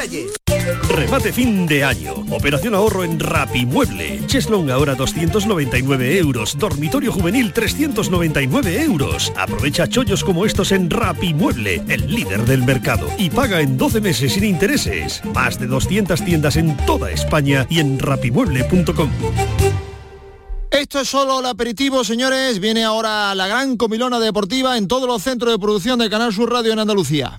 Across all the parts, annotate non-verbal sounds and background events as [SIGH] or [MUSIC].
Reyes. Remate fin de año. Operación ahorro en Rapimueble. Cheslong ahora 299 euros. Dormitorio juvenil 399 euros. Aprovecha chollos como estos en Rapimueble, el líder del mercado. Y paga en 12 meses sin intereses. Más de 200 tiendas en toda España y en rapimueble.com. Esto es solo el aperitivo, señores. Viene ahora la gran comilona deportiva en todos los centros de producción de Canal Sur Radio en Andalucía.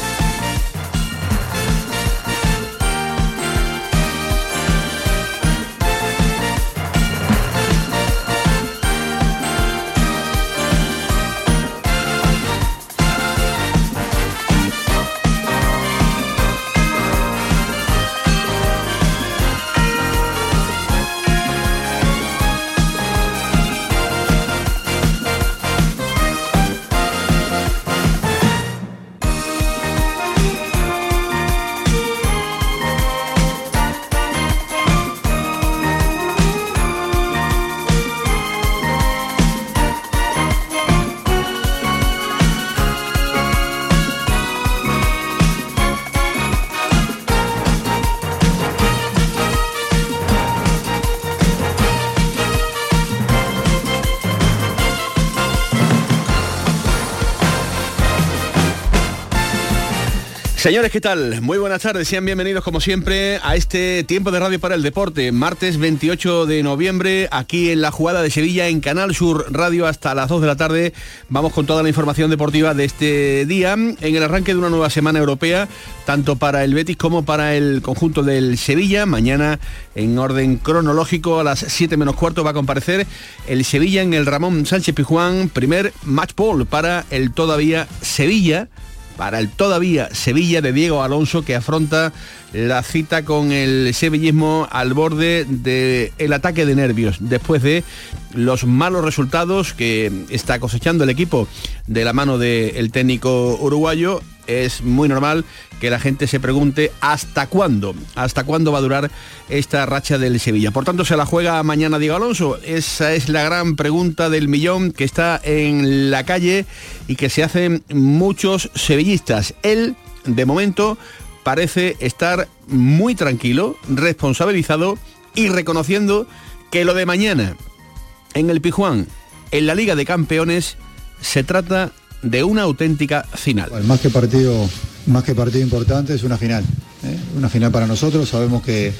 Señores, ¿qué tal? Muy buenas tardes, sean bienvenidos como siempre a este tiempo de radio para el deporte, martes 28 de noviembre, aquí en la jugada de Sevilla en Canal Sur Radio hasta las 2 de la tarde. Vamos con toda la información deportiva de este día, en el arranque de una nueva semana europea, tanto para el Betis como para el conjunto del Sevilla. Mañana, en orden cronológico, a las 7 menos cuarto va a comparecer el Sevilla en el Ramón Sánchez Pijuán, primer match ball para el todavía Sevilla para el todavía Sevilla de Diego Alonso que afronta la cita con el sevillismo al borde del ataque de nervios después de los malos resultados que está cosechando el equipo de la mano del técnico uruguayo es muy normal que la gente se pregunte hasta cuándo, hasta cuándo va a durar esta racha del Sevilla. Por tanto, se la juega mañana Diego Alonso. Esa es la gran pregunta del millón que está en la calle y que se hacen muchos sevillistas. Él, de momento, parece estar muy tranquilo, responsabilizado y reconociendo que lo de mañana en el Pijuán, en la Liga de Campeones, se trata de una auténtica final. más que partido, más que partido importante es una final. ¿eh? Una final para nosotros. Sabemos que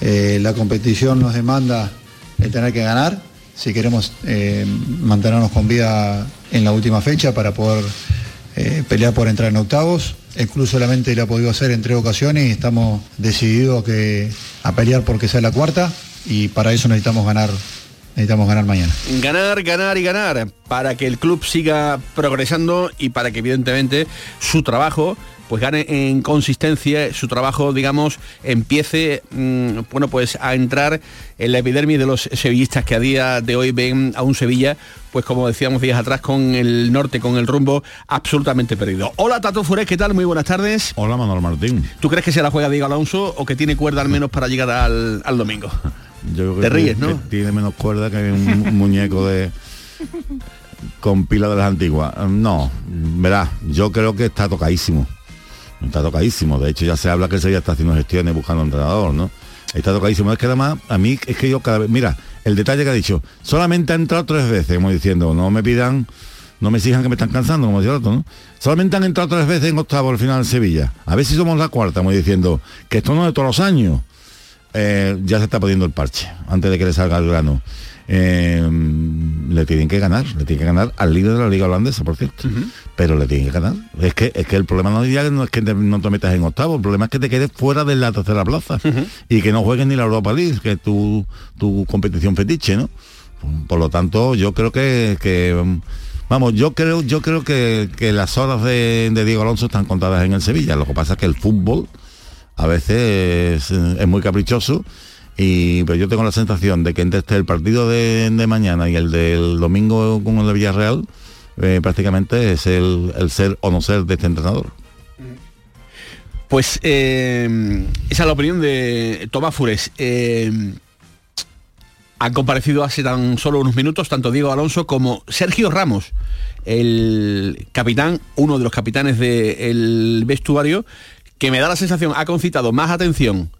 eh, la competición nos demanda el tener que ganar si queremos eh, mantenernos con vida en la última fecha para poder pelear por entrar en octavos. El club solamente lo ha podido hacer en tres ocasiones y estamos decididos que, a pelear porque sea la cuarta y para eso necesitamos ganar necesitamos ganar mañana. Ganar, ganar y ganar para que el club siga progresando y para que evidentemente su trabajo pues gane en consistencia, su trabajo, digamos, empiece, mm, bueno, pues a entrar en la epidermis de los sevillistas que a día de hoy ven a un Sevilla, pues como decíamos días atrás, con el norte, con el rumbo absolutamente perdido. Hola Tato Furés, ¿qué tal? Muy buenas tardes. Hola Manuel Martín. ¿Tú crees que se la juega Diego Alonso o que tiene cuerda al menos para llegar al, al domingo? [LAUGHS] Te ríes, ¿no? tiene menos cuerda que un muñeco de con pila de las antiguas. No, verá, yo creo que está tocadísimo. Está tocadísimo. De hecho, ya se habla que se ya está haciendo gestiones buscando entrenador, ¿no? Está tocadísimo. Es que además, a mí es que yo cada vez. Mira, el detalle que ha dicho, solamente ha entrado tres veces, como diciendo, no me pidan, no me exijan que me están cansando, como decía el otro, ¿no? Solamente han entrado tres veces en octavo al final en Sevilla. A ver si somos la cuarta, como diciendo, que esto no es de todos los años. Eh, ya se está poniendo el parche, antes de que le salga el grano. Eh, le tienen que ganar, le tienen que ganar al líder de la liga holandesa, por cierto. Pero le tienen que ganar. Es que, es que el problema no, no es que no te metas en octavo, el problema es que te quedes fuera de la tercera plaza y que no juegues ni la Europa League, que es tu, tu competición fetiche, ¿no? Por lo tanto, yo creo que, vamos, yo creo, yo creo que, las horas de, de Diego Alonso están contadas en el Sevilla. Lo que pasa es que el fútbol a veces es, muy caprichoso y pero yo tengo la sensación de que entre este, el partido de, mañana y el del domingo con el de Villarreal eh, prácticamente es el, ser o no ser de este entrenador. Pues eh, esa es la opinión de Tomás Fures. Eh, Han comparecido hace tan solo unos minutos tanto Diego Alonso como Sergio Ramos, el capitán, uno de los capitanes del vestuario, que me da la sensación, ha concitado más atención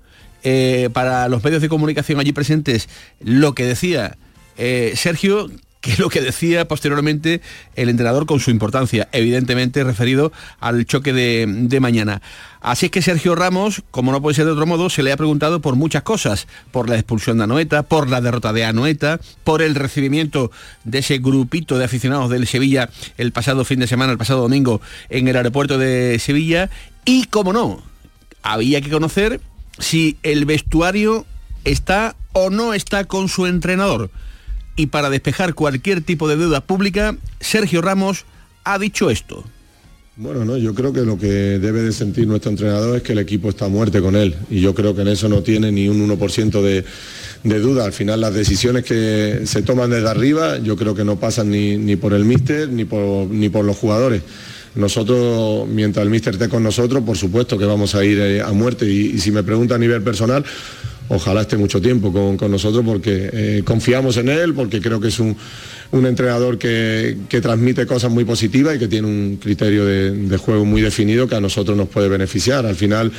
eh, para los medios de comunicación allí presentes lo que decía eh, Sergio que lo que decía posteriormente el entrenador con su importancia, evidentemente referido al choque de, mañana. Así es que Sergio Ramos, como no puede ser de otro modo, se le ha preguntado por muchas cosas, por la expulsión de Anoeta, por la derrota de Anoeta, por el recibimiento de ese grupito de aficionados del Sevilla el pasado fin de semana, el pasado domingo, en el aeropuerto de Sevilla, y como no, había que conocer si el vestuario está o no está con su entrenador y para despejar cualquier tipo de duda pública, Sergio Ramos ha dicho esto. Bueno, no, yo creo que lo que debe de sentir nuestro entrenador es que el equipo está muerte con él y yo creo que en eso no tiene ni un 1% de, de, duda. Al final las decisiones que se toman desde arriba yo creo que no pasan ni, por el míster ni por, ni por los jugadores. Nosotros, mientras el míster esté con nosotros, por supuesto que vamos a ir eh, a muerte y, si me pregunta a nivel personal, ojalá esté mucho tiempo con, nosotros porque eh, confiamos en él, porque creo que es un, entrenador que, transmite cosas muy positivas y que tiene un criterio de, juego muy definido que a nosotros nos puede beneficiar. Al final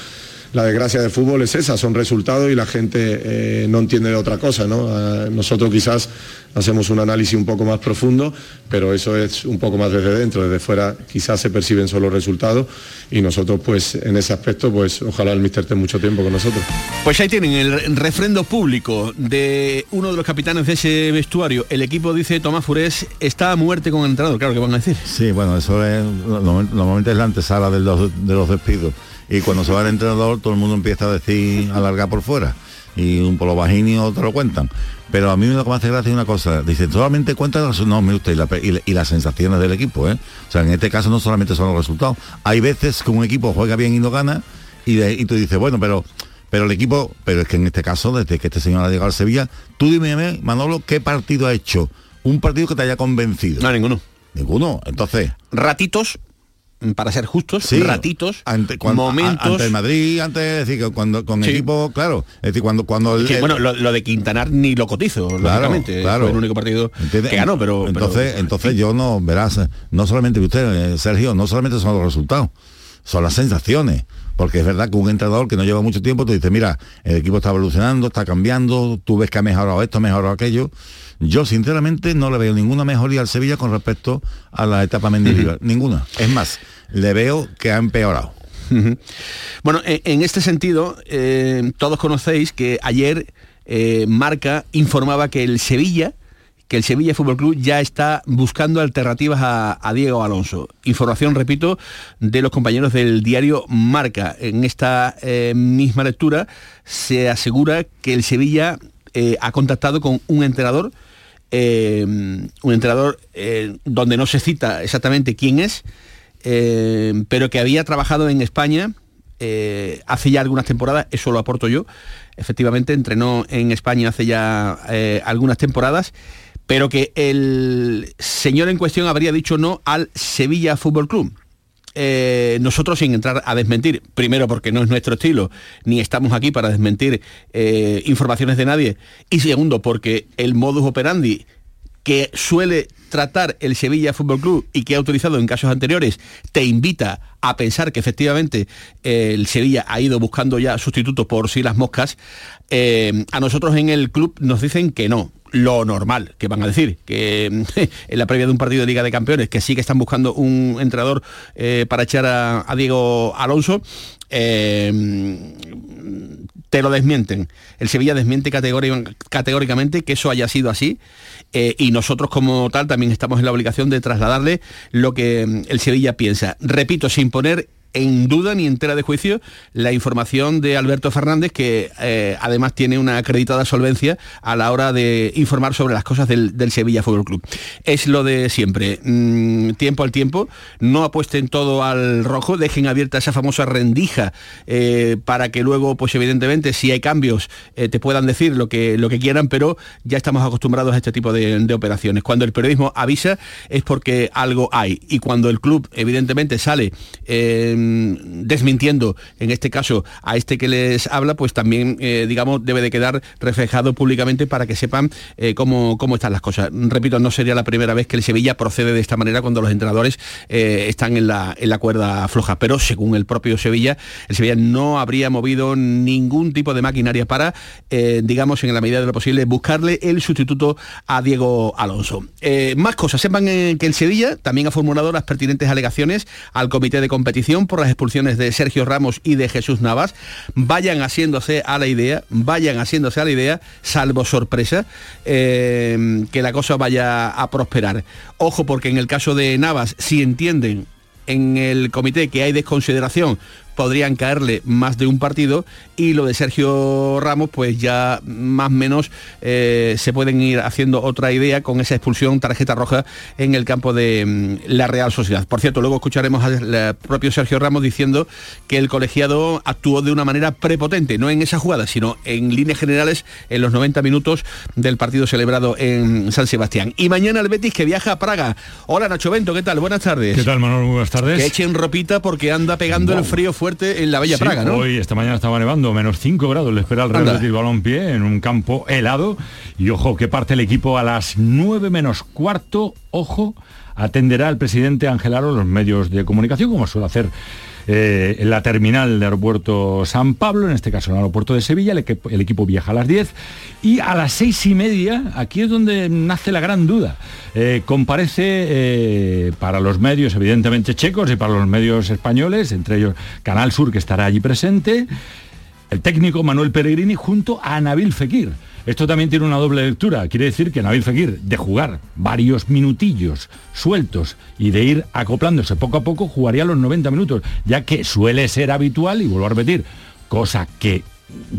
la desgracia del fútbol es esa, son resultados y la gente eh, no entiende de otra cosa. ¿no? nosotros quizás hacemos un análisis un poco más profundo, pero eso es un poco más desde dentro, desde fuera quizás se perciben solo resultados y nosotros pues en ese aspecto pues ojalá el míster esté mucho tiempo con nosotros. Pues ahí tienen el refrendo público de uno de los capitanes de ese vestuario. El equipo dice Tomás Furés está a muerte con el entrenador, claro que van a decir. Sí, bueno, eso es normalmente es la antesala de los, de los despidos y cuando se va el entrenador todo el mundo empieza a decir alargar por fuera y un polo bajín te lo cuentan. Pero a mí lo que me hace gracia es una cosa, dice, solamente cuenta no, me gusta, y, las sensaciones del equipo, ¿eh? O sea, en este caso no solamente son los resultados. Hay veces que un equipo juega bien y no gana, y, y tú dices, bueno, pero pero el equipo, pero es que en este caso, desde que este señor ha llegado al Sevilla, tú dime, Manolo, ¿qué partido ha hecho? Un partido que te haya convencido. No, ninguno. Ninguno. Entonces. Ratitos para ser justos, ratitos, ante, momentos. ante el Madrid, antes de decir, cuando con equipo, claro. Es decir, cuando cuando bueno, lo, de Quintanar ni lo cotizo, lógicamente. Claro. Fue el único partido que ganó, pero. Entonces, entonces yo no, verás, no solamente usted, eh, Sergio, no solamente son los resultados, son las sensaciones. Porque es verdad que un entrenador que no lleva mucho tiempo te dice, mira, el equipo está evolucionando, está cambiando, tú ves que ha mejorado esto, ha mejorado aquello yo sinceramente no le veo ninguna mejoría al Sevilla con respecto a la etapa Mendilibar. Ninguna. Es más, le veo que ha empeorado. Bueno, en este sentido, eh, todos conocéis que ayer eh, Marca informaba que el Sevilla, que el Sevilla Fútbol Club ya está buscando alternativas a, Diego Alonso. Información, repito, de los compañeros del diario Marca. En esta eh, misma lectura se asegura que el Sevilla ha contactado con un entrenador eh, un entrenador eh, donde no se cita exactamente quién es, eh, pero que había trabajado en España hace ya algunas temporadas, eso lo aporto yo, efectivamente entrenó en España hace ya algunas temporadas, pero que el señor en cuestión habría dicho no al Sevilla Fútbol Club. Eh, nosotros sin entrar a desmentir, primero porque no es nuestro estilo, ni estamos aquí para desmentir eh, informaciones de nadie, y segundo porque el modus operandi que suele tratar el Sevilla Fútbol Club y que ha utilizado en casos anteriores, te invita a pensar que efectivamente eh, el Sevilla ha ido buscando ya sustitutos por si las moscas, a nosotros en el club nos dicen que no, lo normal, que van a decir, que [LAUGHS] en la previa de un partido de Liga de Campeones, que sí que están buscando un entrenador eh, para echar a, Diego Alonso, eh, te lo desmienten. El Sevilla desmiente categóricamente que eso haya sido así eh, y nosotros como tal también estamos en la obligación de trasladarle lo que mm, el Sevilla piensa. Repito, sin poner en duda ni entera de juicio la información de Alberto Fernández, que eh, además tiene una acreditada solvencia a la hora de informar sobre las cosas del, Sevilla Fútbol Club. Es lo de siempre, mm, tiempo al tiempo, no apuesten todo al rojo, dejen abierta esa famosa rendija eh, para que luego, pues evidentemente, si hay cambios, eh, te puedan decir lo que, lo que quieran, pero ya estamos acostumbrados a este tipo de operaciones. Cuando el periodismo avisa es porque algo hay y cuando el club, evidentemente, sale desmintiendo en este caso a este que les habla, pues también, digamos, debe de quedar reflejado públicamente para que sepan cómo, cómo están las cosas. Repito, no sería la primera vez que el Sevilla procede de esta manera cuando los entrenadores están en la, en la cuerda floja, pero según el propio Sevilla, el Sevilla no habría movido ningún tipo de maquinaria para, digamos, en la medida de lo posible, buscarle el sustituto a Diego Alonso. más cosas, sepan que el Sevilla también ha formulado las pertinentes alegaciones al comité de competición por las expulsiones de Sergio Ramos y de Jesús Navas. Vayan haciéndose a la idea, vayan haciéndose a la idea, salvo sorpresa, eh, que la cosa vaya a prosperar. Ojo porque en el caso de Navas, si entienden en el comité que hay desconsideración podrían caerle más de un partido y lo de Sergio Ramos pues ya más o menos eh, se pueden ir haciendo otra idea con esa expulsión tarjeta roja en el campo de mm, la Real Sociedad. Por cierto, luego escucharemos al propio Sergio Ramos diciendo que el colegiado actuó de una manera prepotente, no en esa jugada, sino en líneas generales en los 90 minutos del partido celebrado en San Sebastián. Y mañana el Betis que viaja a Praga. Hola Nacho Bento, ¿qué tal? Buenas tardes. ¿Qué tal Manuel? Buenas tardes. Que echen ropita porque anda pegando el frío fuerte en la Bella Praga, ¿no? Hoy, esta mañana estaba nevando, menos 5 grados, le espera el Real Betis Balompié en un campo helado. Y ojo, que parte el equipo a las 9 menos cuarto, ojo, atenderá al presidente Ángel Aro los medios de comunicación, como suele hacer eh, en la terminal del aeropuerto San Pablo, en este caso el aeropuerto de Sevilla, el, equipo viaja a las 10 y a las seis y media, aquí es donde nace la gran duda, eh, comparece eh, para los medios evidentemente checos y para los medios españoles, entre ellos Canal Sur que estará allí presente, el técnico Manuel Peregrini junto a Nabil Fekir esto también tiene una doble lectura. Quiere decir que Nabil Fekir, de jugar varios minutillos sueltos y de ir acoplándose poco a poco, jugaría los 90 minutos, ya que suele ser habitual, y vuelvo a repetir, cosa que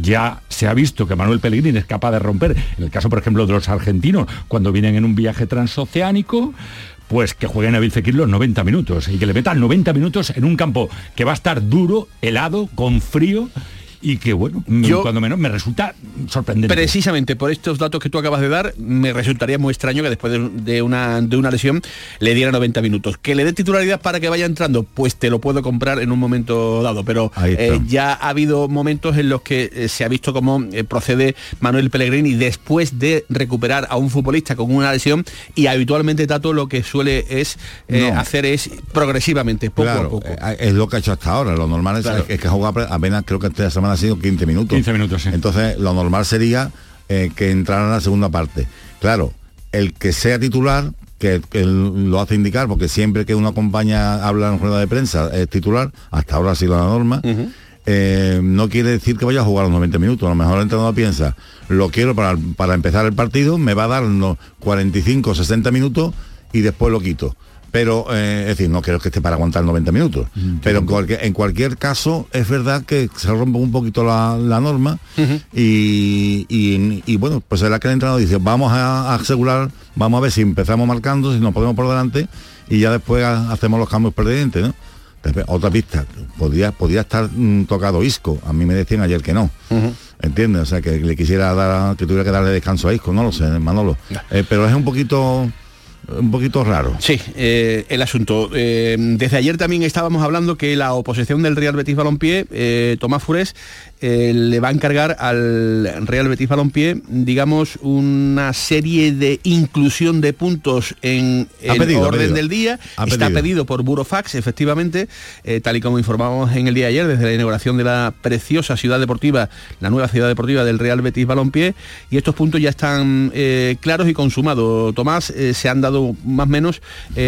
ya se ha visto que Manuel Pellegrini es capaz de romper, en el caso por ejemplo de los argentinos, cuando vienen en un viaje transoceánico, pues que juegue Nabil Fekir los 90 minutos y que le metan 90 minutos en un campo que va a estar duro, helado, con frío y que bueno, Yo, cuando menos me resulta sorprendente. Precisamente por estos datos que tú acabas de dar, me resultaría muy extraño que después de, una, de una lesión le diera 90 minutos. Que le dé titularidad para que vaya entrando, pues te lo puedo comprar en un momento dado, pero eh, ya ha habido momentos en los que eh, se ha visto cómo eh, procede Manuel Pellegrini después de recuperar a un futbolista con una lesión y habitualmente Tato lo que suele es hacer es progresivamente, poco a poco. Es lo que ha hecho hasta ahora, lo normal es, que juega apenas creo que esta semana ha sido 15 minutos. 15 minutos, Entonces, lo normal sería eh, que entrara en la segunda parte. Claro, el que sea titular, que, lo hace indicar, porque siempre que una compañía habla en rueda de prensa es titular, hasta ahora ha sido la norma, eh, no quiere decir que vaya a jugar los 90 minutos. A lo mejor el entrenador piensa, lo quiero para, para empezar el partido, me va a dar unos 45, 60 minutos y después lo quito pero eh, es decir, no creo que esté para aguantar 90 minutos. pero en cualquier, caso es verdad que se rompe un poquito la, norma y, bueno, pues es la que el entrenador dice, vamos a, asegurar, vamos a ver si empezamos marcando, si nos ponemos por delante y ya después hacemos los cambios pertinentes, ¿no? otra pista, podría, podría estar mm, tocado Isco, a mí me decían ayer que no. ¿Entiendes? O sea, que le quisiera dar, que tuviera que darle descanso a Isco, no lo sé, Manolo. Eh, pero es un poquito un poquito raro. Sí, eh, el asunto. Eh, desde ayer también estábamos hablando que la oposición del Real Betis Balompié, eh, Tomás Fures, le va a encargar al Real Betis Balompié, digamos, una serie de inclusión de puntos en el orden del día. Está pedido. por Burofax, efectivamente, tal y como informamos en el día de ayer, desde la inauguración de la preciosa ciudad deportiva, la nueva ciudad deportiva del Real Betis Balompié, y estos puntos ya están claros y consumados. Tomás, se han dado más o menos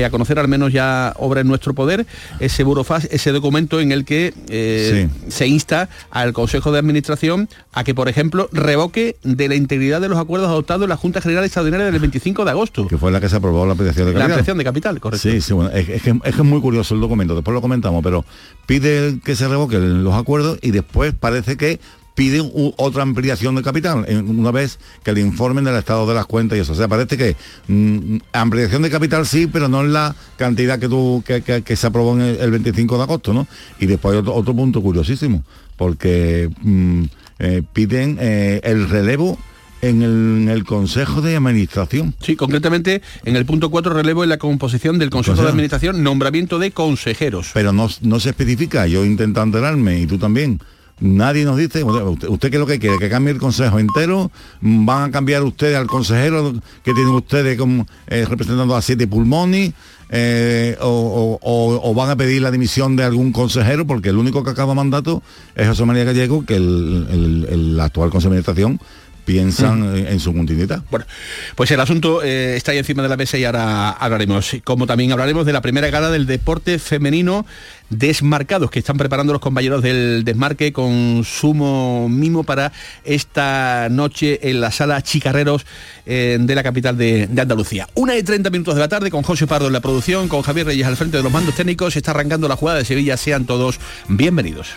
a conocer al menos ya obra en nuestro poder, ese Burofax, ese documento en el que se insta al Consejo de Administración a que, por ejemplo, revoque de la integridad de los acuerdos adoptados en la Junta General Extraordinaria del 25 de agosto. Que fue la que se aprobó la ampliación de capital. La ampliación de capital, correcto. Sí, sí, bueno, es, que, es muy curioso el documento, después lo comentamos, pero pide que se revoquen los acuerdos y después parece que piden otra ampliación de capital, una vez que le informen del estado de las cuentas y eso. O sea, parece que mm, ampliación de capital sí, pero no en la cantidad que, tú, que, se aprobó en el, 25 de agosto, ¿no? Y después otro, otro punto curiosísimo, porque mm, eh, piden eh, el relevo en el, Consejo de Administración. Sí, concretamente en el punto 4 relevo en la composición del Consejo, de Administración, nombramiento de consejeros. Pero no, no se especifica, yo intento enterarme y tú también. Nadie nos dice, usted, qué es lo que quiere, que cambie el consejo entero, van a cambiar ustedes al consejero que tienen ustedes como eh, representando a siete pulmones, eh, o, van a pedir la dimisión de algún consejero, porque el único que acaba mandato es José María Gallego, que el, el actual consejo de administración piensan en su continuidad. Bueno, pues el asunto eh, está ahí encima de la mesa y ahora hablaremos. Como también hablaremos de la primera gala del deporte femenino desmarcados que están preparando los compañeros del desmarque con sumo mimo para esta noche en la sala Chicarreros eh, de la capital de, de, Andalucía. Una y 30 minutos de la tarde con José Pardo en la producción, con Javier Reyes al frente de los mandos técnicos. Está arrancando la jugada de Sevilla. Sean todos bienvenidos.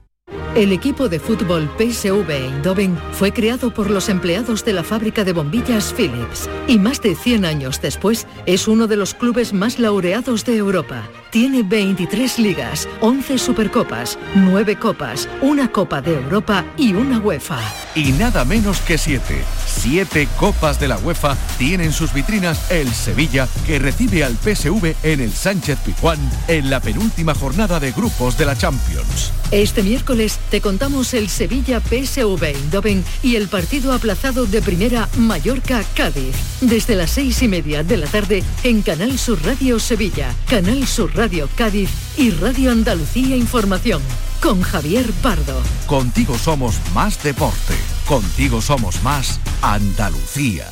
El equipo de fútbol PSV Eindhoven fue creado por los empleados de la fábrica de bombillas Philips y más de 100 años después es uno de los clubes más laureados de Europa. Tiene 23 ligas, 11 supercopas, 9 copas, una Copa de Europa y una UEFA. Y nada menos que 7. 7 copas de la UEFA tienen sus vitrinas el Sevilla que recibe al PSV en el Sánchez Pizjuán en la penúltima jornada de grupos de la Champions. Este miércoles te contamos el Sevilla PSV Eindhoven y el partido aplazado de primera Mallorca-Cádiz. Desde las seis y media de la tarde en Canal Sur Radio Sevilla, Canal Sur Radio Cádiz y Radio Andalucía Información. Con Javier Pardo. Contigo somos más deporte. Contigo somos más Andalucía.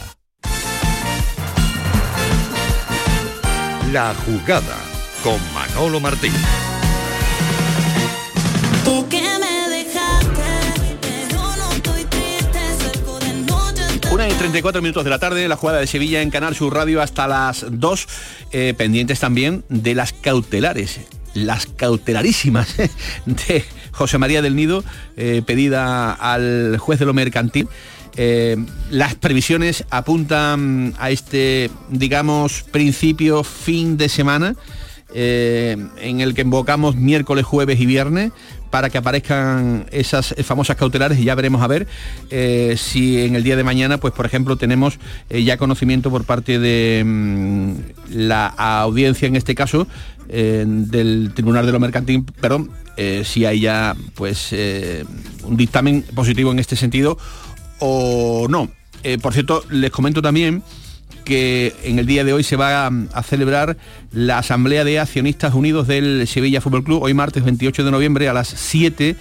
La jugada con Manolo Martín. Y 34 minutos de la tarde, la jugada de Sevilla en Canal Sur Radio hasta las 2, eh, pendientes también de las cautelares, las cautelarísimas de José María del Nido, eh, pedida al juez de lo mercantil. Eh, las previsiones apuntan a este, digamos, principio, fin de semana, eh, en el que invocamos miércoles, jueves y viernes para que aparezcan esas famosas cautelares y ya veremos a ver eh, si en el día de mañana, pues por ejemplo, tenemos eh, ya conocimiento por parte de mm, la audiencia en este caso eh, del Tribunal de lo Mercantil, perdón, si hay ya pues un dictamen positivo en este sentido o no. por cierto, les comento también que en el día de hoy se va a, celebrar la Asamblea de Accionistas Unidos del Sevilla Fútbol Club, hoy martes 28 de noviembre a las 7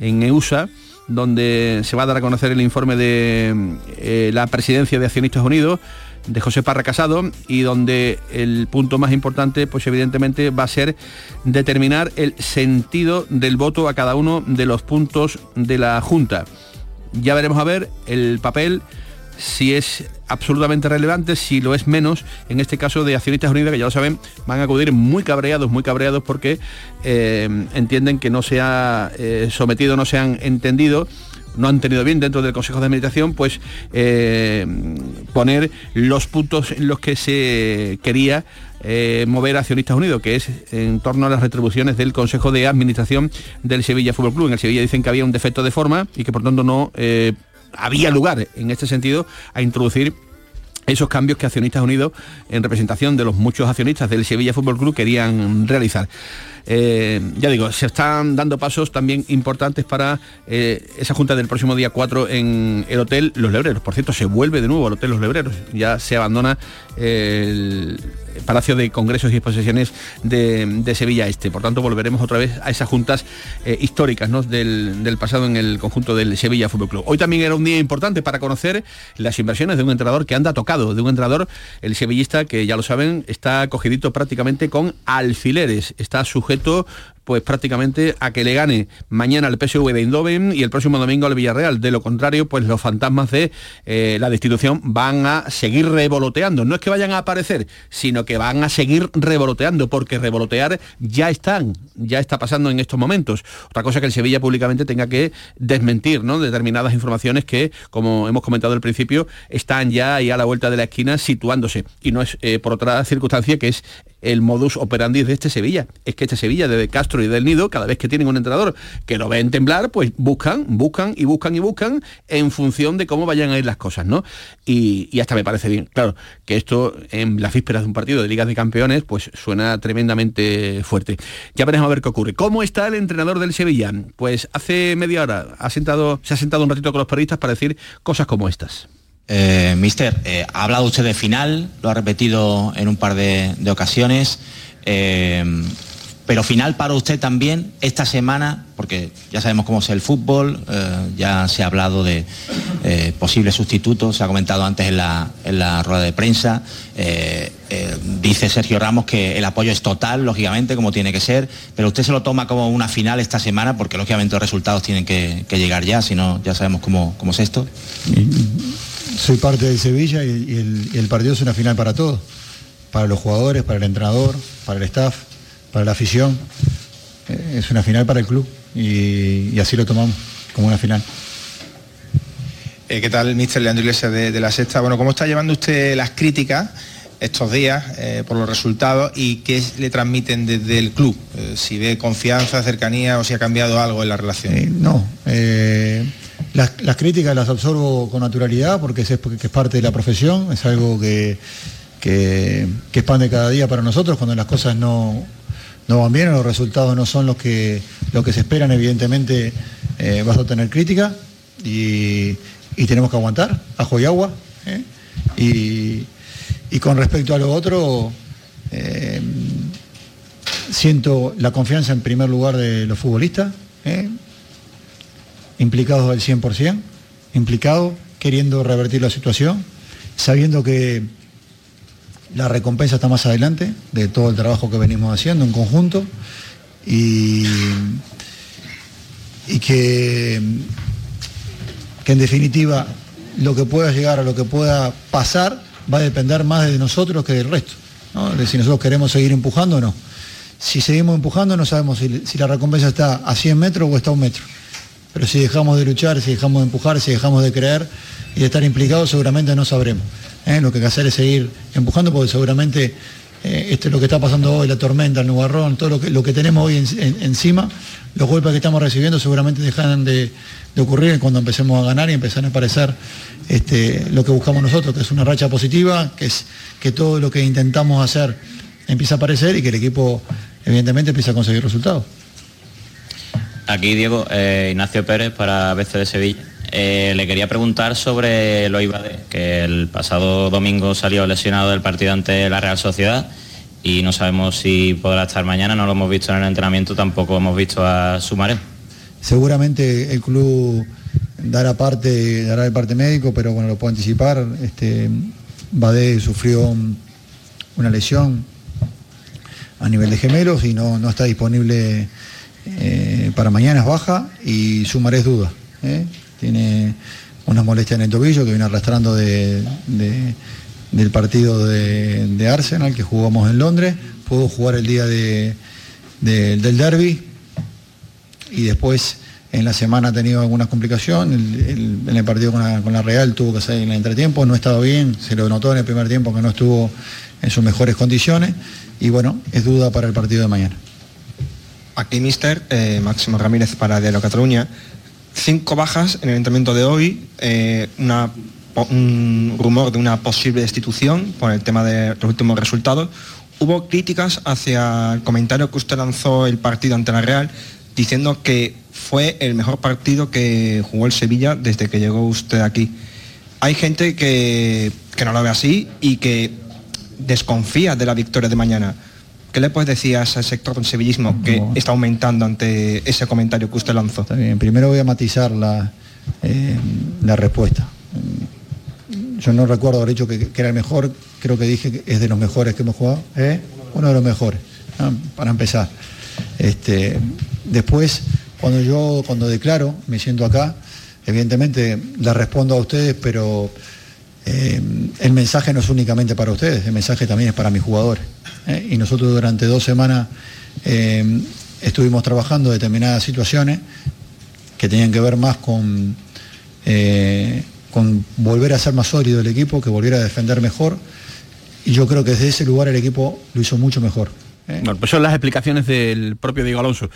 en EUSA, donde se va a dar a conocer el informe de eh, la presidencia de Accionistas Unidos de José Parra Casado y donde el punto más importante pues evidentemente va a ser determinar el sentido del voto a cada uno de los puntos de la Junta. Ya veremos a ver el papel si es absolutamente relevante, si lo es menos, en este caso de Accionistas Unidas, que ya lo saben, van a acudir muy cabreados, muy cabreados porque eh, entienden que no se ha eh, sometido, no se han entendido no han tenido bien dentro del Consejo de Administración, pues eh, poner los puntos en los que se quería mover a Accionistas Unidos, que es en torno a las retribuciones del Consejo de Administración del Sevilla Fútbol Club. En el Sevilla dicen que había un defecto de forma y que por tanto no había lugar en este sentido a introducir esos cambios que Accionistas Unidos, en representación de los muchos accionistas del Sevilla Fútbol Club, querían realizar. Eh, ya digo, se están dando pasos también importantes para eh, esa junta del próximo día 4 en el Hotel Los Lebreros. Por cierto, se vuelve de nuevo al Hotel Los Lebreros. Ya se abandona el Palacio de Congresos y Exposiciones de, Sevilla Este. Por tanto, volveremos otra vez a esas juntas eh, históricas del, pasado en el conjunto del Sevilla Fútbol Club. Hoy también era un día importante para conocer las inversiones de un entrenador que anda tocado, de un entrenador, el sevillista, que ya lo saben, está cogidito prácticamente con alfileres. Está sujeto pues prácticamente a que le gane mañana al PSV de Eindhoven y el próximo domingo al Villarreal. De lo contrario, pues los fantasmas de eh, la destitución van a seguir revoloteando. No es que vayan a aparecer, sino que van a seguir revoloteando, porque revolotear ya están, ya está pasando en estos momentos. Otra cosa que el Sevilla públicamente tenga que desmentir, ¿no? Determinadas informaciones que, como hemos comentado al principio, están ya ahí a la vuelta de la esquina situándose. Y no es eh, por otra circunstancia que es el modus operandi de este Sevilla. Es que este Sevilla, desde Castro y del Nido, cada vez que tienen un entrenador que lo ven temblar, pues buscan, buscan y buscan y buscan en función de cómo vayan a ir las cosas, ¿no? Y, hasta me parece bien. Claro, que esto en las vísperas de un partido de Ligas de Campeones, pues suena tremendamente fuerte. Ya veremos a ver qué ocurre. ¿Cómo está el entrenador del Sevilla? Pues hace media hora ha sentado, se ha sentado un ratito con los periodistas para decir cosas como estas. Eh, mister, eh, ha hablado usted de final, lo ha repetido en un par de, ocasiones, eh, pero final para usted también esta semana, porque ya sabemos cómo es el fútbol, ya se ha hablado de posibles sustitutos, se ha comentado antes en la, rueda de prensa, dice Sergio Ramos que el apoyo es total, lógicamente, como tiene que ser, pero usted se lo toma como una final esta semana, porque lógicamente los resultados tienen que, llegar ya, si no, ya sabemos cómo, cómo es esto soy parte de Sevilla y, el, partido es una final para todos, para los jugadores, para el entrenador, para el staff, para la afición. Eh, es una final para el club y, así lo tomamos, como una final. Eh, ¿Qué tal, mister Leandro Iglesias de, La Sexta? Bueno, ¿cómo está llevando usted las críticas estos días eh, por los resultados y qué le transmiten desde el club? si ve confianza, cercanía o si ha cambiado algo en la relación. no. Las, críticas las absorbo con naturalidad porque es, porque es parte de la profesión, es algo que, que, expande cada día para nosotros cuando las cosas no, van bien o los resultados no son los que, lo que se esperan, evidentemente eh, vas a tener crítica y, tenemos que aguantar, ajo y agua. ¿eh? Y, con respecto a lo otro, eh, siento la confianza en primer lugar de los futbolistas implicados al 100%, implicados, queriendo revertir la situación, sabiendo que la recompensa está más adelante de todo el trabajo que venimos haciendo en conjunto y, que, que en definitiva lo que pueda llegar a lo que pueda pasar va a depender más de nosotros que del resto, de si nosotros queremos seguir empujando o no. Si seguimos empujando no sabemos si, si la recompensa está a 100 metros o está a un metro pero si dejamos de luchar, si dejamos de empujar, si dejamos de creer y de estar implicados, seguramente no sabremos. ¿eh? Lo que hay que hacer es seguir empujando porque seguramente eh, esto es lo que está pasando hoy, la tormenta, el nubarrón, todo lo que, lo que tenemos hoy encima, los golpes que estamos recibiendo seguramente dejan de, ocurrir cuando empecemos a ganar y empezar a aparecer este, lo que buscamos nosotros, que es una racha positiva, que es que todo lo que intentamos hacer empieza a aparecer y que el equipo evidentemente empieza a conseguir resultados. Aquí Diego, eh, Ignacio Pérez para BC de Sevilla. Eh, le quería preguntar sobre lo Ibade, que el pasado domingo salió lesionado del partido ante la Real Sociedad y no sabemos si podrá estar mañana, no lo hemos visto en el entrenamiento, tampoco hemos visto a Sumaré. Seguramente el club dará parte, dará el parte médico, pero bueno, lo puedo anticipar. Este, sufrió una lesión a nivel de gemelos y no, no está disponible eh, para mañana, es baja y Sumaré es duda. ¿eh? Tiene una molestia en el tobillo que viene arrastrando del partido de, Arsenal que jugamos en Londres. Pudo jugar el día del derby y después en la semana ha tenido alguna complicación. en el partido con la, Real tuvo que salir en el entretiempo, no estaba bien, se lo notó en el primer tiempo que no estuvo en sus mejores condiciones y bueno, es duda para el partido de mañana. Aquí, mister, eh, Máximo Ramírez para Diario Cataluña cinco bajas en el entrenamiento de hoy, eh, un rumor de una posible destitución por el tema de los últimos resultados. Hubo críticas hacia el comentario que usted lanzó el partido ante la Real, diciendo que fue el mejor partido que jugó el Sevilla desde que llegó usted aquí. Hay gente que, que no lo ve así y que desconfía de la victoria de mañana. ¿Qué le puedes decir a ese sector del sevillismo que está aumentando ante ese comentario que usted lanzó? Está bien, primero voy a matizar la, eh, la respuesta. Yo no recuerdo haber dicho que, era el mejor, creo que dije que es de los mejores que hemos jugado. ¿eh? Uno de los mejores, para empezar. Este, después, cuando yo cuando declaro, me siento acá, evidentemente le respondo a ustedes, pero eh, el mensaje no es únicamente para ustedes, el mensaje también es para mis jugadores. ¿eh? y nosotros durante dos semanas eh, estuvimos trabajando determinadas situaciones que tenían que ver más con, con volver a ser más sólido el equipo, que volviera a defender mejor. Y yo creo que desde ese lugar el equipo lo hizo mucho mejor. Bueno, pues son las explicaciones del propio Diego Alonso,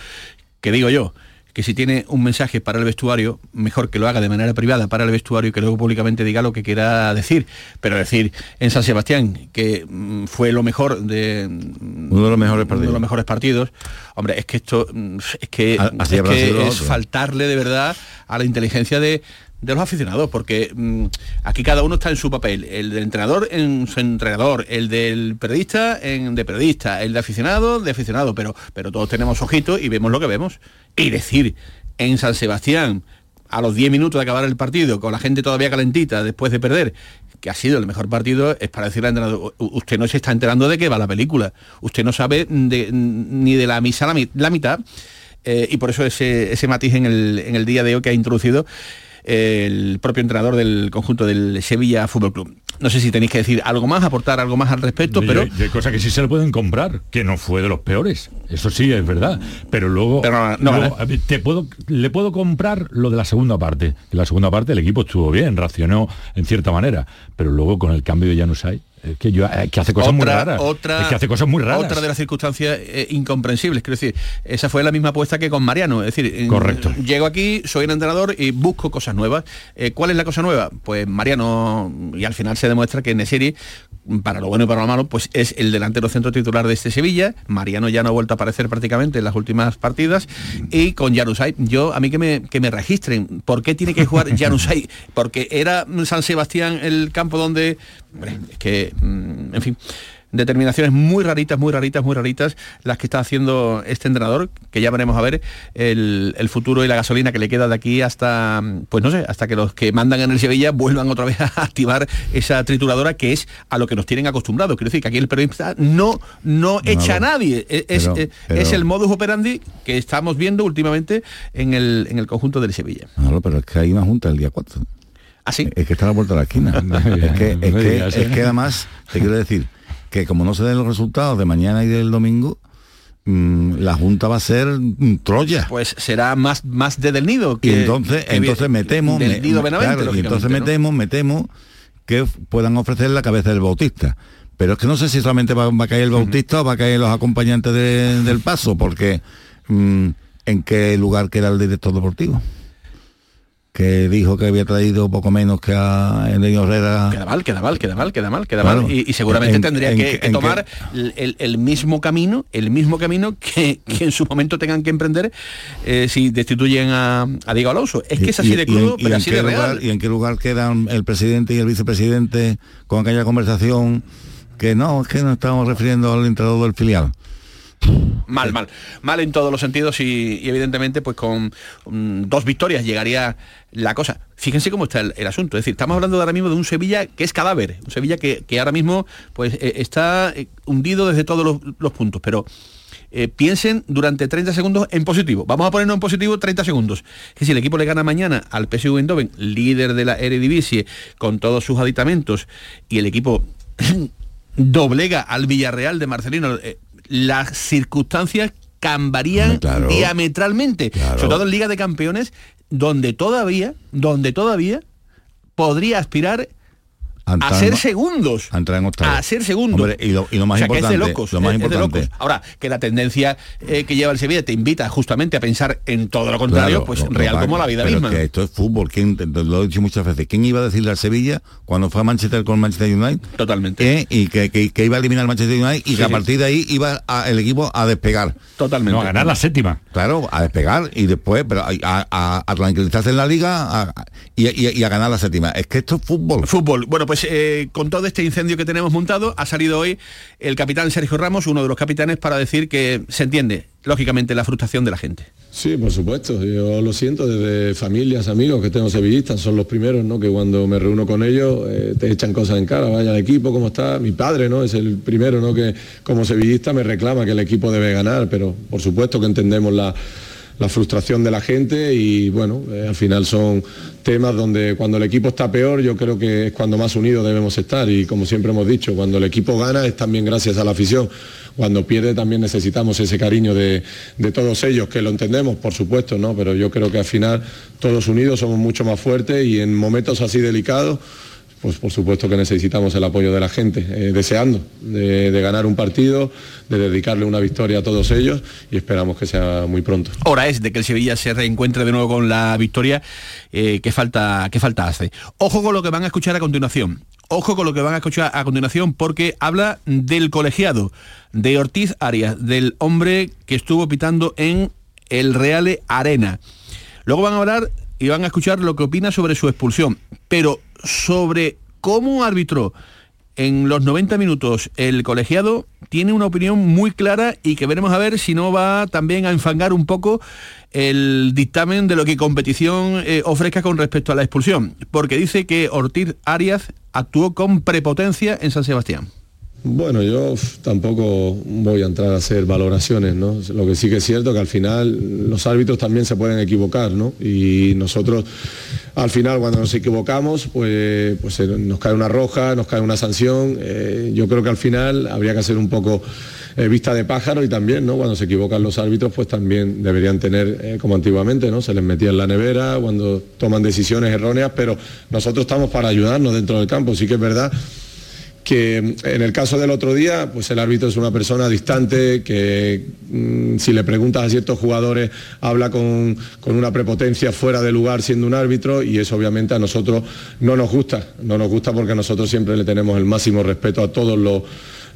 que digo yo, que si tiene un mensaje para el vestuario, mejor que lo haga de manera privada para el vestuario y que luego públicamente diga lo que quiera decir. Pero decir en San Sebastián que mm, fue lo mejor de uno de los mejores partidos, de los mejores partidos hombre, es que esto mm, es que, es, faltarle de verdad a la inteligencia de, de los aficionados, porque mm, aquí cada uno está en su papel, el del entrenador en su entrenador, el del periodista en de periodista, el de aficionado de aficionado, pero, pero todos tenemos ojitos y vemos lo que vemos. Y decir en San Sebastián, a los 10 minutos de acabar el partido, con la gente todavía calentita después de perder, que ha sido el mejor partido, es para decirle al entrenador, usted no se está enterando de qué va la película, usted no sabe ni de la misa la, mitad, eh, y por eso ese, ese matiz en el, en el día de hoy que ha introducido el propio entrenador del conjunto del Sevilla Fútbol Club. No sé si tenéis que decir algo más, aportar algo más al respecto, pero... Hay, cosas que sí se le pueden comprar, que no fue de los peores. Eso sí, es verdad. Pero luego, te puedo, le puedo comprar lo de la segunda parte. En la segunda parte el equipo estuvo bien, racionó en cierta manera. Pero luego con el cambio de Janusay, es que, yo, que hace cosas muy raras. Otra, es que hace cosas muy raras. Otra de las circunstancias eh, incomprensibles. Quiero decir, esa fue la misma apuesta que con Mariano. Es decir, Correcto. llego aquí, soy un entrenador y busco cosas nuevas. Eh, ¿Cuál es la cosa nueva? Pues Mariano, y al final se demuestra que serie para lo bueno y para lo malo, pues es el delantero centro titular de este Sevilla. Mariano ya no ha vuelto a aparecer prácticamente en las últimas partidas. Y con Janusay, yo a mí que me, que me registren, ¿por qué tiene que jugar [LAUGHS] Janusay? Porque era San Sebastián el campo donde, es que, mm, en fin determinaciones muy raritas, muy raritas, muy raritas, las que está haciendo este entrenador, que ya veremos a ver el, futuro y la gasolina que le queda de aquí hasta, pues no sé, hasta que los que mandan en el Sevilla vuelvan otra vez [LAUGHS] a activar esa trituradora que es a lo que nos tienen acostumbrados. Quiero decir que aquí el periodista no, no echa a nadie. E, es, eh, es, el modus operandi que estamos viendo últimamente en el, en el conjunto del Sevilla. Claro, pero es que hay una junta el día 4. ¿Ah, sí? Es que está a la puerta de la esquina. [LAUGHS] es, que, es, que, es que además, te quiero decir, que como no se den los resultados de mañana y del domingo, mm, la Junta va a ser mm, Troya. Pues será más, más de del nido. Que, y entonces, que entonces del me- nido Benavente, claro, y entonces metemos, metemos que puedan ofrecer la cabeza del bautista. Pero es que no sé si solamente va, va a caer el bautista o va a caer los acompañantes de- del paso, porque mm, ¿en qué lugar queda el director deportivo? Que dijo que había traído poco menos que a Elenio Herrera. Queda mal, queda mal, queda mal, queda mal, queda Claro. mal. Y, y seguramente En- tendría en que, en tomar el, el- el mismo camino, el mismo camino que, que en su momento tengan que emprender eh, si destituyen a, a Diego Alonso. Es que es así de crudo, pero así de lugar- real. ¿Y en qué lugar quedan el presidente y el vicepresidente con aquella conversación que no, es que nos estamos refiriendo al entrenador del filial? Mal, mal. Mal en todos los sentidos y, y evidentemente pues con mm, dos victorias llegaría la cosa. Fíjense cómo está el, el asunto. Es decir, estamos hablando ahora mismo de un Sevilla que es cadáver. Un Sevilla que, que ahora mismo pues eh, está eh, hundido desde todos los, los puntos. Pero eh, piensen durante 30 segundos en positivo. Vamos a ponernos en positivo 30 segundos. Que si el equipo le gana mañana al PSV Eindhoven, líder de la Eredivisie, con todos sus aditamentos, y el equipo [CLEARS THROAT] doblega al Villarreal de Marcelino, eh, las circunstancias cambiarían Claro. diametralmente, sobre todo en Liga de Campeones, donde todavía, donde todavía podría aspirar a ser segundos. A entrar en octavos. A ser segundo. Hombre, y, lo, y lo más O sea, que es importante, de locos, lo más es- es de importante, locos. Ahora, que la tendencia eh, que lleva el Sevilla te invita justamente a pensar en todo lo contrario, Claro, pues lo- lo real va- como la vida pero misma. que esto es fútbol, ¿quién, lo he dicho muchas veces, ¿quién iba a decirle al Sevilla cuando fue a Manchester con Manchester United? Totalmente. Y que, que- que iba a eliminar al Manchester United y Sí, que a sí. partir de ahí iba a- el equipo a despegar. Totalmente. No, a ganar la séptima. Claro, a despegar y después, pero a, a- a tranquilizarse en la liga y, y- y a ganar la séptima. Es que esto es fútbol. Fútbol. Bueno, pues eh, con todo este incendio que tenemos montado, ha salido hoy el capitán Sergio Ramos, uno de los capitanes, para decir que se entiende, lógicamente, la frustración de la gente. Sí, por supuesto. Yo lo siento desde familias, amigos que tengo sevillistas, son los primeros, ¿no? Que cuando me reúno con ellos eh, te echan cosas en cara, vaya el equipo, ¿cómo está? Mi padre, ¿no? Es el primero, ¿no? Que como sevillista me reclama que el equipo debe ganar, pero por supuesto que entendemos la, la frustración de la gente y bueno, eh, al final son temas donde cuando el equipo está peor yo creo que es cuando más unidos debemos estar y como siempre hemos dicho, cuando el equipo gana es también gracias a la afición, cuando pierde también necesitamos ese cariño de, de todos ellos, que lo entendemos por supuesto, ¿no? pero yo creo que al final todos unidos somos mucho más fuertes y en momentos así delicados pues por supuesto que necesitamos el apoyo de la gente, eh, deseando de, ganar un partido, de dedicarle una victoria a todos ellos y esperamos que sea muy pronto. Hora es de que el Sevilla se reencuentre de nuevo con la victoria. Eh, ¿qué, falta, ¿Qué falta hace? Ojo con lo que van a escuchar a continuación. Ojo con lo que van a escuchar a continuación porque habla del colegiado, de Ortiz Arias, del hombre que estuvo pitando en el Reale Arena. Luego van a hablar y van a escuchar lo que opina sobre su expulsión, pero sobre cómo arbitró en los 90 minutos el colegiado tiene una opinión muy clara y que veremos a ver si no va también a enfangar un poco el dictamen de lo que competición eh, ofrezca con respecto a la expulsión, porque dice que Ortiz Arias actuó con prepotencia en San Sebastián. Bueno, yo tampoco voy a entrar a hacer valoraciones, ¿no? Lo que sí que es cierto que al final los árbitros también se pueden equivocar, ¿no? Y nosotros al final cuando nos equivocamos, pues, pues nos cae una roja, nos cae una sanción. Eh, yo creo que al final habría que hacer un poco eh, vista de pájaro y también, ¿no? Cuando se equivocan los árbitros, pues también deberían tener, eh, como antiguamente, ¿no? Se les metía en la nevera cuando toman decisiones erróneas, pero nosotros estamos para ayudarnos dentro del campo. Sí que es verdad que en el caso del otro día, pues el árbitro es una persona distante, que mm, si le preguntas a ciertos jugadores habla con, con una prepotencia fuera de lugar siendo un árbitro y eso obviamente a nosotros no nos gusta, no nos gusta porque nosotros siempre le tenemos el máximo respeto a todos los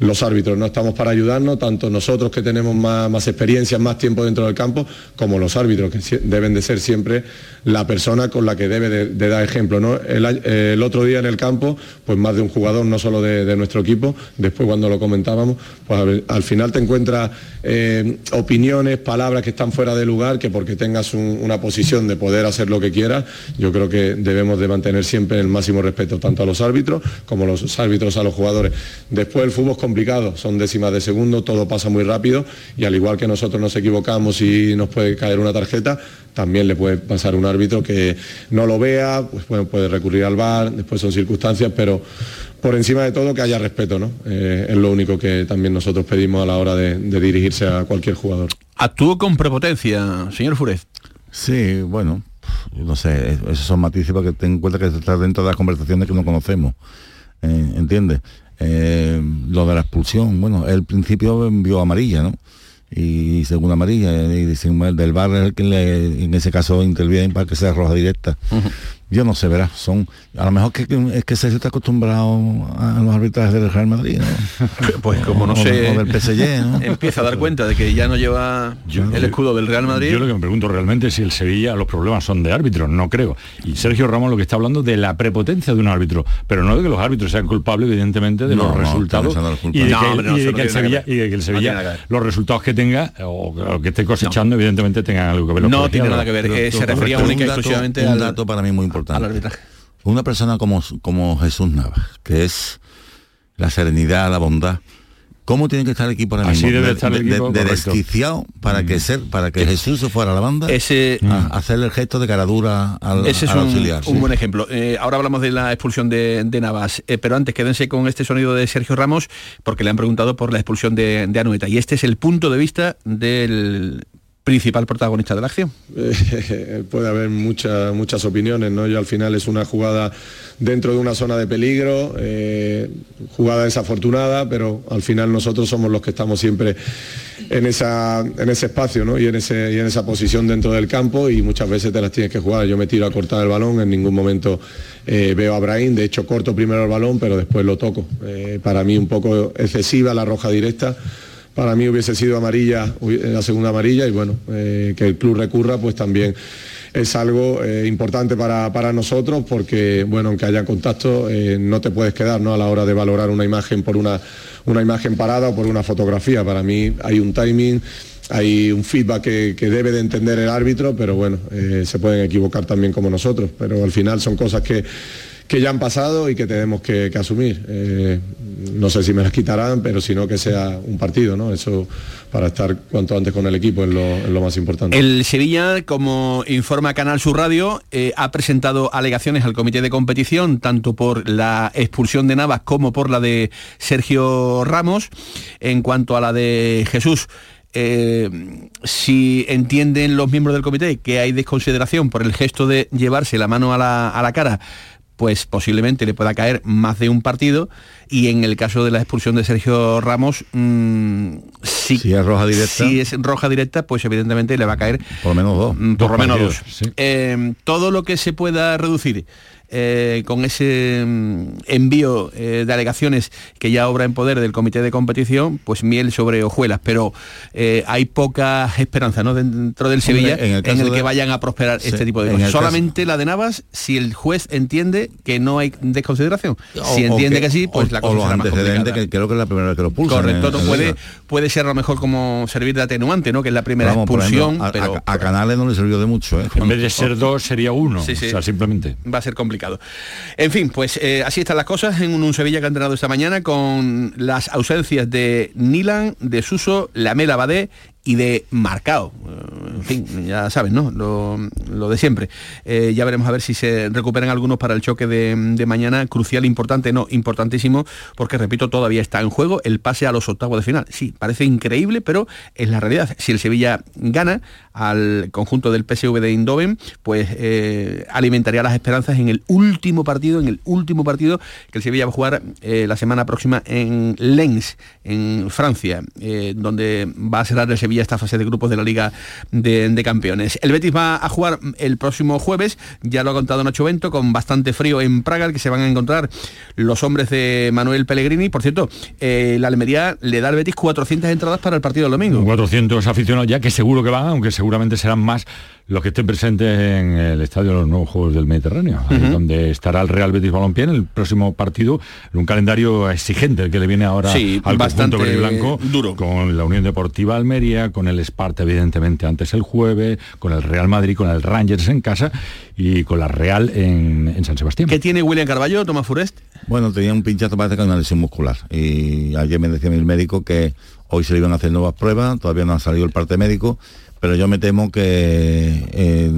los árbitros, no estamos para ayudarnos, tanto nosotros que tenemos más, más experiencia, más tiempo dentro del campo, como los árbitros, que deben de ser siempre la persona con la que debe de, dar ejemplo. ¿no? El, a- otro día en el campo, pues más de un jugador, no solo de, nuestro equipo, después cuando lo comentábamos, pues a al final te encuentras eh, opiniones, palabras que están fuera de lugar, que porque tengas un- una posición de poder hacer lo que quieras, yo creo que debemos de mantener siempre el máximo respeto tanto a los árbitros como los árbitros a los jugadores. Después el fútbol complicado, son décimas de segundo, todo pasa muy rápido y al igual que nosotros nos equivocamos y nos puede caer una tarjeta, también le puede pasar un árbitro que no lo vea, pues bueno, puede recurrir al VAR, después son circunstancias, pero por encima de todo que haya respeto, ¿no? Eh, es lo único que también nosotros pedimos a la hora de, dirigirse a cualquier jugador. ¿Actuó con prepotencia, señor Furez? Sí, bueno, no sé, esos son matices para que ten en cuenta que está dentro de las conversaciones que no conocemos, eh, ¿entiendes? Eh, lo de la expulsión, bueno, el principio envió amarilla, ¿no? y segunda amarilla y dicen el del bar el que en ese caso interviene para que sea roja directa yo no sé, verás, son, a lo mejor que, es que Sergio está acostumbrado a los arbitrajes del Real Madrid, [LAUGHS] Pues como no sé, del PSG, [LAUGHS] empieza a dar cuenta de que ya no lleva el escudo del Real Madrid. Yo lo que me pregunto realmente es si el Sevilla los problemas son de árbitros, no creo. Y Sergio Ramos lo que está hablando de la prepotencia de un árbitro, pero no de que los árbitros sean culpables, evidentemente, de los resultados y de que, el Sevilla, y de que el Sevilla los resultados que tenga o, que esté cosechando, evidentemente tengan algo que ver. No tiene nada que ver, eh, se refería única y exclusivamente un dato para mí muy importante una persona como, como Jesús Navas, que es la serenidad, la bondad, ¿Cómo tiene que estar el equipo ahora mismo? de, estar el equipo de, desquiciado para que mm. ser, para que Jesús se fuera a la banda ese a, hacerle el gesto de caradura al, ese es un, auxiliar. Un buen ejemplo. Eh, ahora hablamos de la expulsión de, Navas, eh, pero antes quédense con este sonido de Sergio Ramos porque le han preguntado por la expulsión de, de Anueta. Y este es el punto de vista del principal protagonista de la acción. Eh, [LAUGHS] puede haber muchas muchas opiniones, ¿no? Yo al final es una jugada dentro de una zona de peligro, eh, jugada desafortunada, pero al final nosotros somos los que estamos siempre en, esa, en ese espacio ¿no? y, en ese, y en esa posición dentro del campo y muchas veces te las tienes que jugar. Yo me tiro a cortar el balón, en ningún momento eh, veo a Brahim, de hecho corto primero el balón, pero después lo toco. para mí un poco excesiva la roja directa para mí hubiese sido amarilla, la segunda amarilla, y bueno, eh, que el club recurra, pues también es algo eh, importante para, nosotros porque, bueno, aunque haya contacto, eh, no te puedes quedar ¿no? a la hora de valorar una imagen por una, una imagen parada o por una fotografía. Para mí hay un timing, hay un feedback que, que debe de entender el árbitro, pero bueno, se pueden equivocar también como nosotros, pero al final son cosas que que ya han pasado y que tenemos que, asumir. Eh, no sé si me las quitarán, pero si no que sea un partido, ¿no? Eso para estar cuanto antes con el equipo es lo, más importante. El Sevilla, como informa Canal Sur Radio, eh, ha presentado alegaciones al comité de competición, tanto por la expulsión de Navas como por la de Sergio Ramos. En cuanto a la de Jesús, eh, si entienden los miembros del comité que hay desconsideración por el gesto de llevarse la mano a la, a la cara, pues posiblemente le pueda caer más de un partido. Y en el caso de la expulsión de Sergio Ramos mm, si, es roja directa. si es roja directa pues evidentemente le va a caer por lo menos dos. mm, por lo menos dos. eh, todo lo que se pueda reducir eh, con ese mm, envío eh, de alegaciones que ya obra en poder del comité de competición, pues miel sobre hojuelas, pero eh, hay poca esperanza ¿no? dentro del Sevilla en el, que vayan a prosperar este tipo de cosas. Solamente la de Navas, si el juez entiende que no hay desconsideración. si entiende que, sí, pues la cosa los antecedentes, que creo que es la primera vez que lo pulsan. Correcto, puede, puede ser a lo mejor como servir de atenuante, ¿no? que es la primera expulsión. a, pero, a, Canales no le sirvió de mucho. En vez de ser dos, sería uno. o sea, simplemente. Va a ser complicado. En fin, pues eh, así están las cosas en un, Sevilla que ha entrenado esta mañana con las ausencias de Nilan, de Suso, Lamela Badé y de marcado. En fin, ya saben, ¿no? Lo, de siempre. Eh, ya veremos a ver si se recuperan algunos para el choque de, mañana. Crucial, importante, no, importantísimo, porque repito, todavía está en juego el pase a los octavos de final. Sí, parece increíble, pero es la realidad. Si el Sevilla gana al conjunto del PSV de Indoven, pues eh, alimentaría las esperanzas en el último partido, en el último partido que el Sevilla va a jugar eh, la semana próxima en Lens, en Francia, donde va a cerrar el Sevilla esta fase de grupos de la Liga de, Campeones. El Betis va a jugar el próximo jueves, ya lo ha contado Nacho Bento, con bastante frío en Praga, que se van a encontrar los hombres de Manuel Pellegrini. Por cierto, eh, la Almería le da al Betis 400 entradas para el partido del domingo. 400 aficionados ya que seguro que van, aunque seguramente serán más los que estén presentes en el Estadio de los Nuevos Juegos del Mediterráneo, donde estará el Real Betis Balompié en el próximo partido, en un calendario exigente el que le viene ahora al bastante conjunto blanco, duro. con la Unión Deportiva Almería, con el Esparta evidentemente antes el jueves, con el Real Madrid, con el Rangers en casa y con la Real en, San Sebastián. ¿Qué tiene William Carballo, Tomás Furest? Bueno, tenía un pinchazo, parece que una lesión muscular. Y ayer me decía el médico que hoy se le iban a hacer nuevas pruebas, todavía no ha salido el parte médico, pero yo me temo que eh,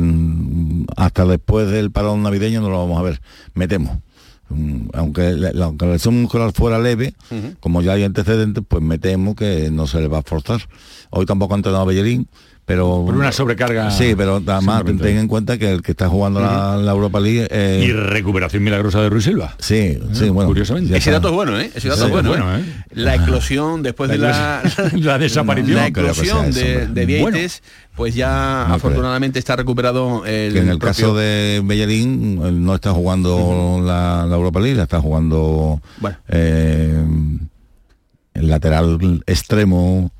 hasta después del parón navideño no lo vamos a ver. Me temo. Mm, aunque la, aunque la lesión muscular fuera leve, como ya hay antecedentes, pues me temo que no se le va a forzar. Hoy tampoco ha entrenado a Bellerín, pero Por una sobrecarga sí pero además ten en cuenta que el que está jugando la, la Europa League eh, y recuperación milagrosa de Ruiz Silva. sí sí bueno curiosamente. Ese dato es bueno, ¿eh? Ese dato Sí, es bueno, bueno, ¿eh? ¿eh? La eclosión después de la, [LAUGHS] La desaparición. la eclosión de, de Vieites, Bueno. Pues ya No afortunadamente está recuperado el, que en el propio- caso de Bellerín no está jugando la, la Europa League, la está jugando Bueno. eh, el lateral extremo.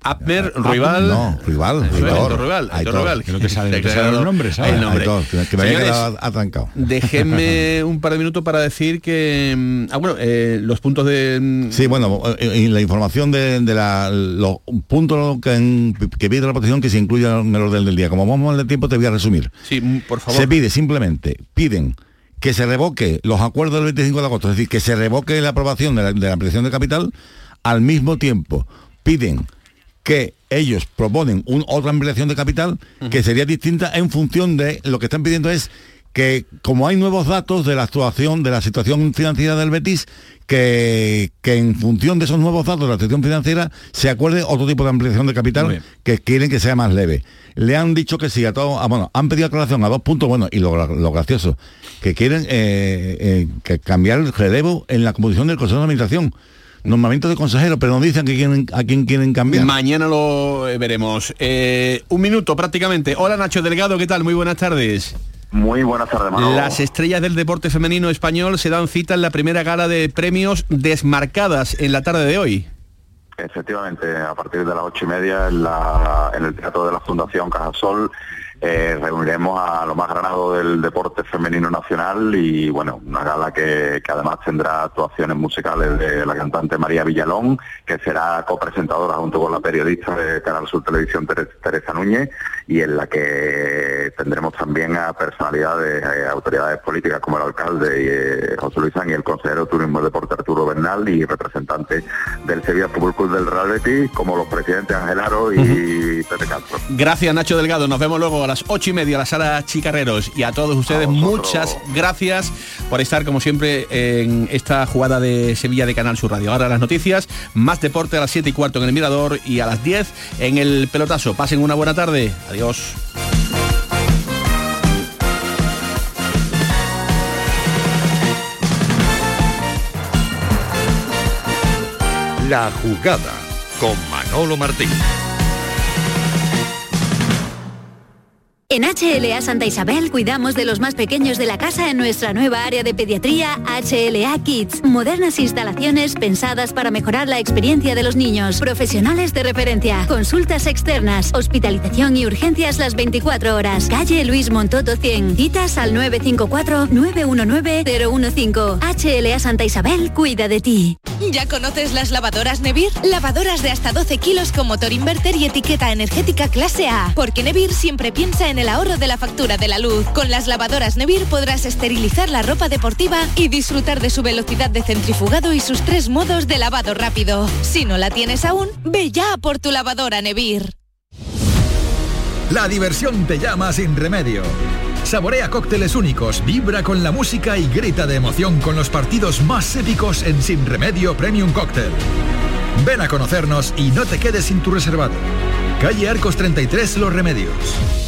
Abner, Ah, Rival. No, rival, Aitor. Rival. Rival. Que no te salen- los nombres, el nombre. Aitor, que- que me había quedado atrancado. Déjenme [LAUGHS] un par de minutos para decir que... mm, Ah, bueno, eh, los puntos de... mm, Sí, bueno, eh, y la información de, de la, los puntos que, en- que pide la protección que se incluya en el orden del día. Como vamos al tiempo, te voy a resumir. Sí, mm, por favor. Se pide simplemente, piden que se revoque los acuerdos del 25 de agosto, es decir, que se revoque la aprobación de la, de la ampliación de capital, al mismo tiempo piden que ellos proponen un- otra ampliación de capital que sería distinta en función de lo que están pidiendo es que como hay nuevos datos de la actuación de la situación financiera del Betis que, que en función de esos nuevos datos de la situación financiera se acuerde otro tipo de ampliación de capital que quieren que sea más leve. Le han dicho que sí a todo, ah, bueno, han pedido aclaración a dos puntos, bueno, y lo, lo gracioso, que quieren eh, eh, que cambiar el relevo en la composición del Consejo de Administración. Nombramiento de consejeros, pero no dicen que quieren, a quién quieren cambiar. Mañana lo eh, veremos. Eh, un minuto prácticamente. Hola Nacho Delgado, ¿qué tal? Muy buenas tardes. Muy buenas tardes, Manolo. Las estrellas del deporte femenino español se dan cita en la primera gala de premios desmarcadas en la tarde de hoy. Efectivamente, a partir de las ocho y media en, la- en el Teatro de la Fundación Cajasol eh, reuniremos a lo más granado del deporte femenino nacional y bueno, una gala que, que además tendrá actuaciones musicales de la cantante María Villalón, que será copresentadora junto con la periodista de Canal Sur Televisión Tere- Teresa Núñez y en la que tendremos también a personalidades, eh, autoridades políticas como el alcalde eh, José Luis San y el consejero de Turismo y Deporte Arturo Bernal y representantes del Sevilla Fútbol Club del Real Betis como los presidentes Ángel Aro y Pepe Castro. Gracias Nacho Delgado, nos vemos luego las ocho y media a la sala Chicarreros y a todos ustedes muchas gracias por estar como siempre en esta jugada de Sevilla de Canal Sur Radio. Ahora las noticias, más deporte a las 7 y cuarto en el Mirador y a las 10 en el Pelotazo. Pasen una buena tarde. Adiós. La jugada con Manolo Martín. En HLA Santa Isabel cuidamos de los más pequeños de la casa en nuestra nueva área de pediatría HLA Kids. Modernas instalaciones pensadas para mejorar la experiencia de los niños. Profesionales de referencia. Consultas externas. Hospitalización y urgencias las 24 horas. Calle Luis Montoto 100. Citas al 954-919-015. HLA Santa Isabel cuida de ti. ¿Ya conoces las lavadoras Nevir? Lavadoras de hasta 12 kilos con motor inverter y etiqueta energética clase A. Porque Nevir siempre piensa en el ahorro de la factura de la luz. Con las lavadoras Nevir podrás esterilizar la ropa deportiva y disfrutar de su velocidad de centrifugado y sus tres modos de lavado rápido. Si no la tienes aún, ve ya por tu lavadora Nevir. La diversión te llama sin remedio. Saborea cócteles únicos, vibra con la música y grita de emoción con los partidos más épicos en Sin Remedio Premium Cóctel. Ven a conocernos y no te quedes sin tu reservado. Calle Arcos 33 Los Remedios.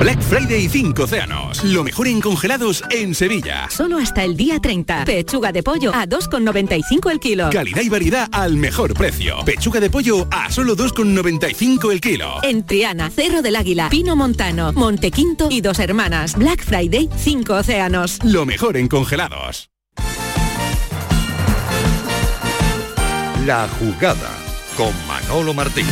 Black Friday 5 océanos. Lo mejor en congelados en Sevilla. Solo hasta el día 30. Pechuga de pollo a 2,95 el kilo. Calidad y variedad al mejor precio. Pechuga de pollo a solo 2,95 el kilo. En Triana, Cerro del Águila, Pino Montano, Montequinto y Dos Hermanas. Black Friday 5 océanos. Lo mejor en congelados. La jugada con Manolo Martín.